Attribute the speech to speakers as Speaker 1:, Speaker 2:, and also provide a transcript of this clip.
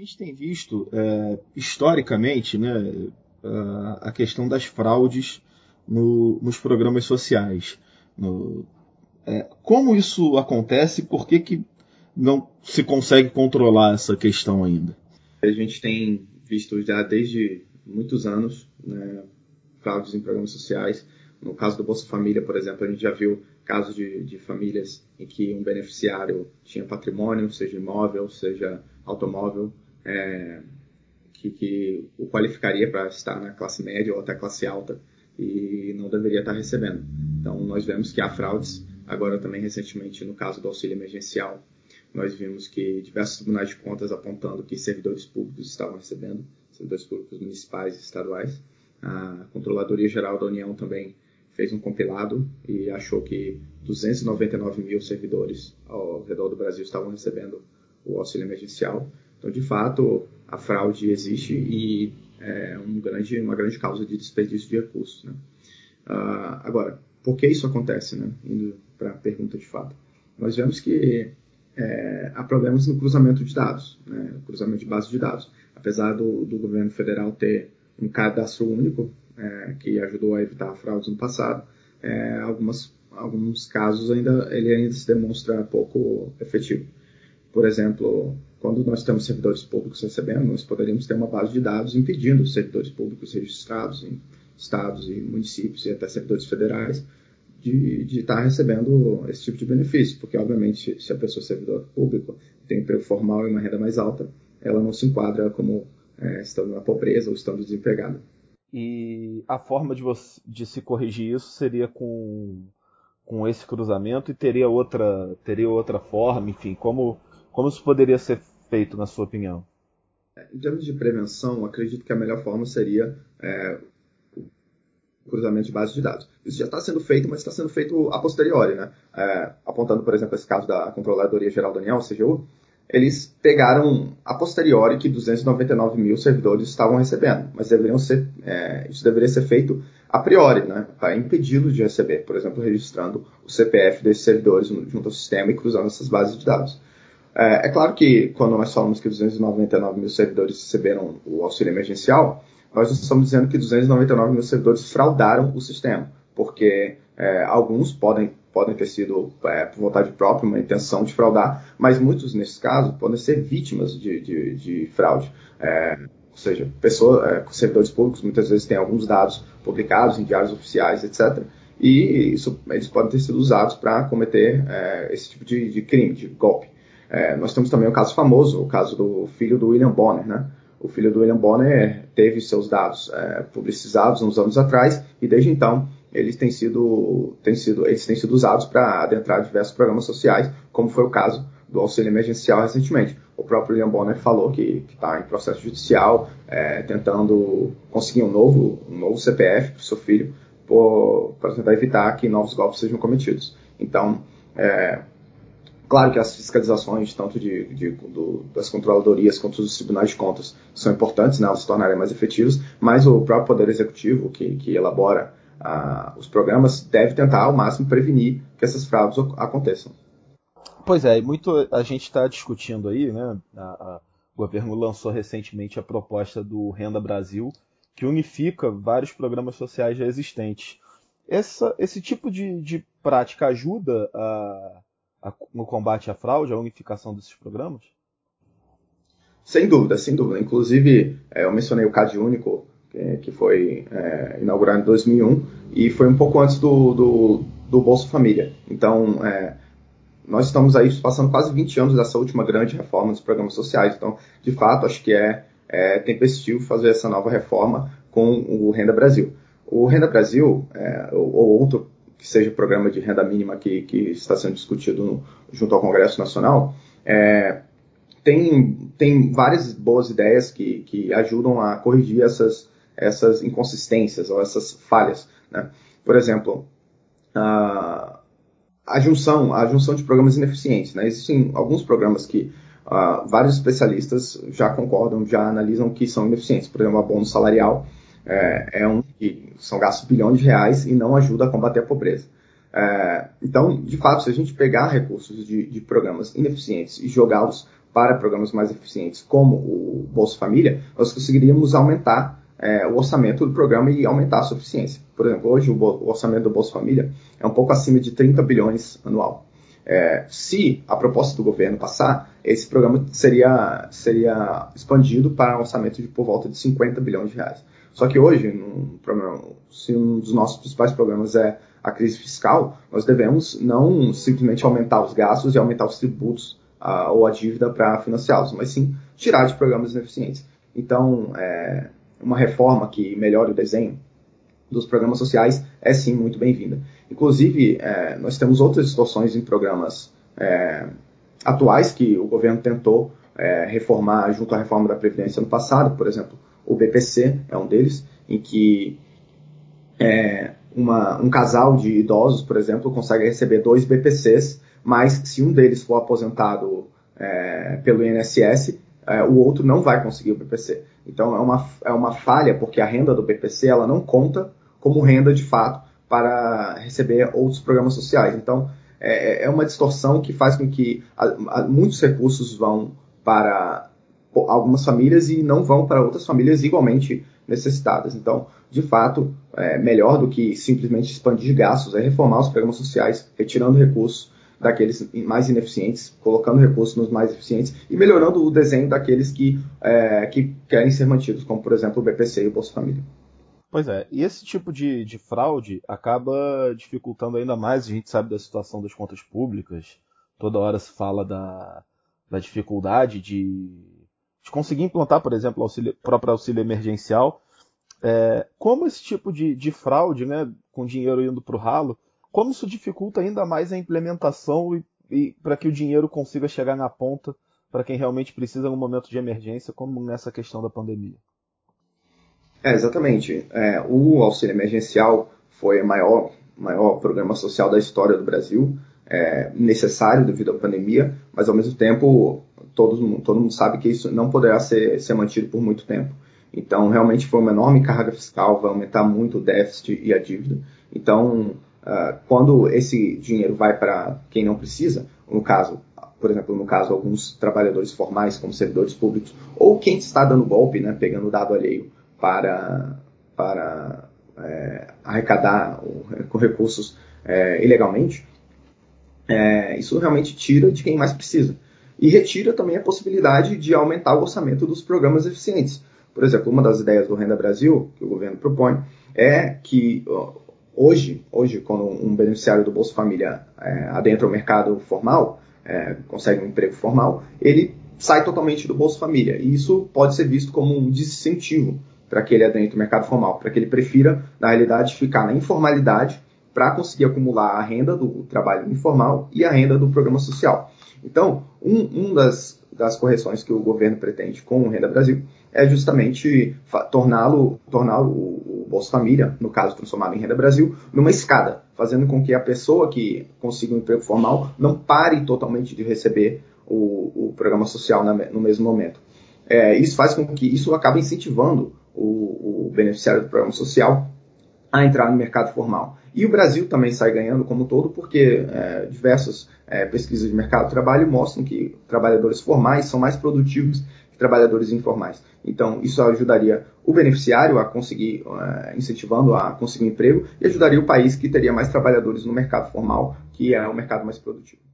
Speaker 1: gente tem visto, é, historicamente, né, a questão das fraudes no, nos programas sociais. No, é, como isso acontece? Por que, que não se consegue controlar essa questão ainda?
Speaker 2: A gente tem visto já desde muitos anos né, fraudes em programas sociais. No caso do Bolsa Família, por exemplo, a gente já viu casos de, de famílias em que um beneficiário tinha patrimônio, seja imóvel, seja automóvel, é, que, que, o qualificaria para estar na classe média ou até classe alta e não deveria estar recebendo. Então, nós vemos que há fraudes. Agora, também recentemente, no caso do auxílio emergencial, nós vimos que diversos tribunais de contas apontando que servidores públicos estavam recebendo, servidores públicos municipais e estaduais. A Controladoria Geral da União também fez um compilado e achou que 299 mil servidores ao redor do Brasil estavam recebendo o auxílio emergencial. Então, de fato, a fraude existe e é um grande, uma grande causa de desperdício de recursos. Né? Uh, agora, por que isso acontece? Né? Indo para a pergunta de fato. Nós vemos que é, há problemas no cruzamento de dados, né? cruzamento de bases de dados. Apesar do, do governo federal ter um cadastro único, é, que ajudou a evitar fraudes no passado, é, algumas, alguns casos ainda ele ainda se demonstra pouco efetivo. Por exemplo, quando nós temos servidores públicos recebendo, nós poderíamos ter uma base de dados impedindo os servidores públicos registrados em estados e municípios e até servidores federais de, de estar recebendo esse tipo de benefício, porque obviamente se a pessoa é servidor público tem emprego formal e uma renda mais alta, ela não se enquadra como é, estando na pobreza ou estando desempregada.
Speaker 1: E a forma de, você, de se corrigir isso seria com, com esse cruzamento e teria outra, teria outra forma, enfim, como, como isso poderia ser feito, na sua opinião?
Speaker 2: Em termos de prevenção, acredito que a melhor forma seria é, o cruzamento de bases de dados. Isso já está sendo feito, mas está sendo feito a posteriori, né? É, apontando, por exemplo, esse caso da Controladoria Geral da União, CGU, eles pegaram a posteriori que 299 mil servidores estavam recebendo, mas deveriam ser, é, isso deveria ser feito a priori, né, para impedi-los de receber, por exemplo, registrando o CPF desses servidores junto ao sistema e cruzando essas bases de dados. É, é claro que quando nós falamos que 299 mil servidores receberam o auxílio emergencial, nós não estamos dizendo que 299 mil servidores fraudaram o sistema, porque é, alguns podem podem ter sido é, por vontade própria, uma intenção de fraudar, mas muitos, nesses casos, podem ser vítimas de, de, de fraude. É, ou seja, pessoas, é, servidores públicos muitas vezes têm alguns dados publicados em diários oficiais, etc. E isso, eles podem ter sido usados para cometer é, esse tipo de, de, crime, de golpe. É, nós temos também o caso famoso, o caso do filho do William Bonner, né? O filho do William Bonner teve seus dados é, publicizados uns anos atrás e desde então eles têm sido, têm sido, eles têm sido usados para adentrar diversos programas sociais, como foi o caso do auxílio emergencial recentemente. O próprio William Bonner falou que está em processo judicial, é, tentando conseguir um novo, um novo CPF para o seu filho, para tentar evitar que novos golpes sejam cometidos. Então, é, claro que as fiscalizações, tanto de, de do, das controladorias quanto dos tribunais de contas, são importantes, né, elas se tornarem mais efetivas, mas o próprio Poder Executivo, que, que elabora os programas devem tentar ao máximo prevenir que essas fraudes aconteçam.
Speaker 1: Pois é, muito a gente está discutindo aí, né? A, a, o governo lançou recentemente a proposta do Renda Brasil, que unifica vários programas sociais já existentes. Essa, esse tipo de, de prática ajuda a, no combate à fraude, a unificação desses programas?
Speaker 2: Sem dúvida, sem dúvida. Inclusive, é, eu mencionei o CAD Único, que foi é, inaugurado em 2001 e foi um pouco antes do, do, do Bolsa Família. Então, é, nós estamos aí passando quase 20 anos dessa última grande reforma dos programas sociais. Então, de fato, acho que é, é tempestivo fazer essa nova reforma com o Renda Brasil. O Renda Brasil, é, ou, outro que seja o programa de renda mínima que, que está sendo discutido no, junto ao Congresso Nacional, é, tem, tem várias boas ideias que, que ajudam a corrigir essas, essas inconsistências ou essas falhas. Né? Por exemplo, a, a junção, a junção de programas ineficientes. Né? Existem alguns programas que uh, vários especialistas já concordam, já analisam que são ineficientes. Por exemplo, o bônus salarial é, é um que são gastos bilhões de reais e não ajuda a combater a pobreza. É, então, de fato, se a gente pegar recursos de, de programas ineficientes e jogá-los para programas mais eficientes, como o Bolsa Família, nós conseguiríamos aumentar é, o orçamento do programa e aumentar a sua eficiência. Por exemplo, hoje o, o orçamento do Bolsa Família é um pouco acima de 30 bilhões anual. É, se a proposta do governo passar, esse programa seria, seria expandido para um orçamento de por volta de 50 bilhões de reais. Só que hoje, num programa, se um dos nossos principais programas é a crise fiscal, nós devemos não simplesmente aumentar os gastos e aumentar os tributos a, ou a dívida para financiá-los, mas sim tirar de programas ineficientes. Então, é, uma reforma que melhore o desenho dos programas sociais é sim muito bem-vinda. Inclusive, é, nós temos outras distorções em programas é, atuais que o governo tentou é, reformar junto à reforma da Previdência no passado, por exemplo, o BPC é um deles, em que é, uma, um casal de idosos, por exemplo, consegue receber dois BPCs, mas se um deles for aposentado é, pelo INSS, é, o outro não vai conseguir o BPC. Então é uma, é uma falha, porque a renda do BPC ela não conta como renda de fato para receber outros programas sociais. Então é, é uma distorção que faz com que a, a, muitos recursos vão para algumas famílias e não vão para outras famílias igualmente necessitadas. Então, de fato, é melhor do que simplesmente expandir gastos, é reformar os programas sociais, retirando recursos daqueles mais ineficientes, colocando recursos nos mais eficientes e melhorando o desenho daqueles que, é, que querem ser mantidos, como por exemplo o BPC e o Bolsa Família.
Speaker 1: Pois é, e esse tipo de, de fraude acaba dificultando ainda mais, a gente sabe da situação das contas públicas, toda hora se fala da, da dificuldade de, de conseguir implantar, por exemplo, o auxílio, próprio auxílio emergencial. É, como esse tipo de, de fraude, né, com dinheiro indo para o ralo, como isso dificulta ainda mais a implementação e, e para que o dinheiro consiga chegar na ponta para quem realmente precisa no momento de emergência, como nessa questão da pandemia.
Speaker 2: É, exatamente. É, o auxílio emergencial foi o maior, maior programa social da história do Brasil, é, necessário devido à pandemia, mas ao mesmo tempo todo, todo mundo sabe que isso não poderá ser, ser mantido por muito tempo. Então, realmente foi uma enorme carga fiscal, vai aumentar muito o déficit e a dívida. Então, uh, quando esse dinheiro vai para quem não precisa, no caso, por exemplo, no caso, alguns trabalhadores formais, como servidores públicos, ou quem está dando golpe, né, pegando dado alheio para, para é, arrecadar com recursos é, ilegalmente, é, isso realmente tira de quem mais precisa. E retira também a possibilidade de aumentar o orçamento dos programas eficientes. Por exemplo, uma das ideias do Renda Brasil, que o governo propõe, é que hoje, hoje quando um beneficiário do Bolsa Família é, adentra o mercado formal, é, consegue um emprego formal, ele sai totalmente do Bolsa Família. E isso pode ser visto como um desincentivo para que ele adentre o mercado formal, para que ele prefira, na realidade, ficar na informalidade para conseguir acumular a renda do trabalho informal e a renda do programa social. Então, um, um das, das correções que o governo pretende com o Renda Brasil é justamente torná-lo, torná o, o Bolsa Família, no caso transformado em Renda Brasil, numa escada, fazendo com que a pessoa que consiga um emprego formal não pare totalmente de receber o, o programa social na, no mesmo momento. É, isso faz com que isso acabe incentivando o, o beneficiário do programa social a entrar no mercado formal. E o Brasil também sai ganhando como todo, porque é, diversas é, pesquisas de mercado de trabalho mostram que trabalhadores formais são mais produtivos que trabalhadores informais. Então, isso ajudaria o beneficiário a conseguir, é, incentivando a conseguir emprego, e ajudaria o país que teria mais trabalhadores no mercado formal, que é o mercado mais produtivo.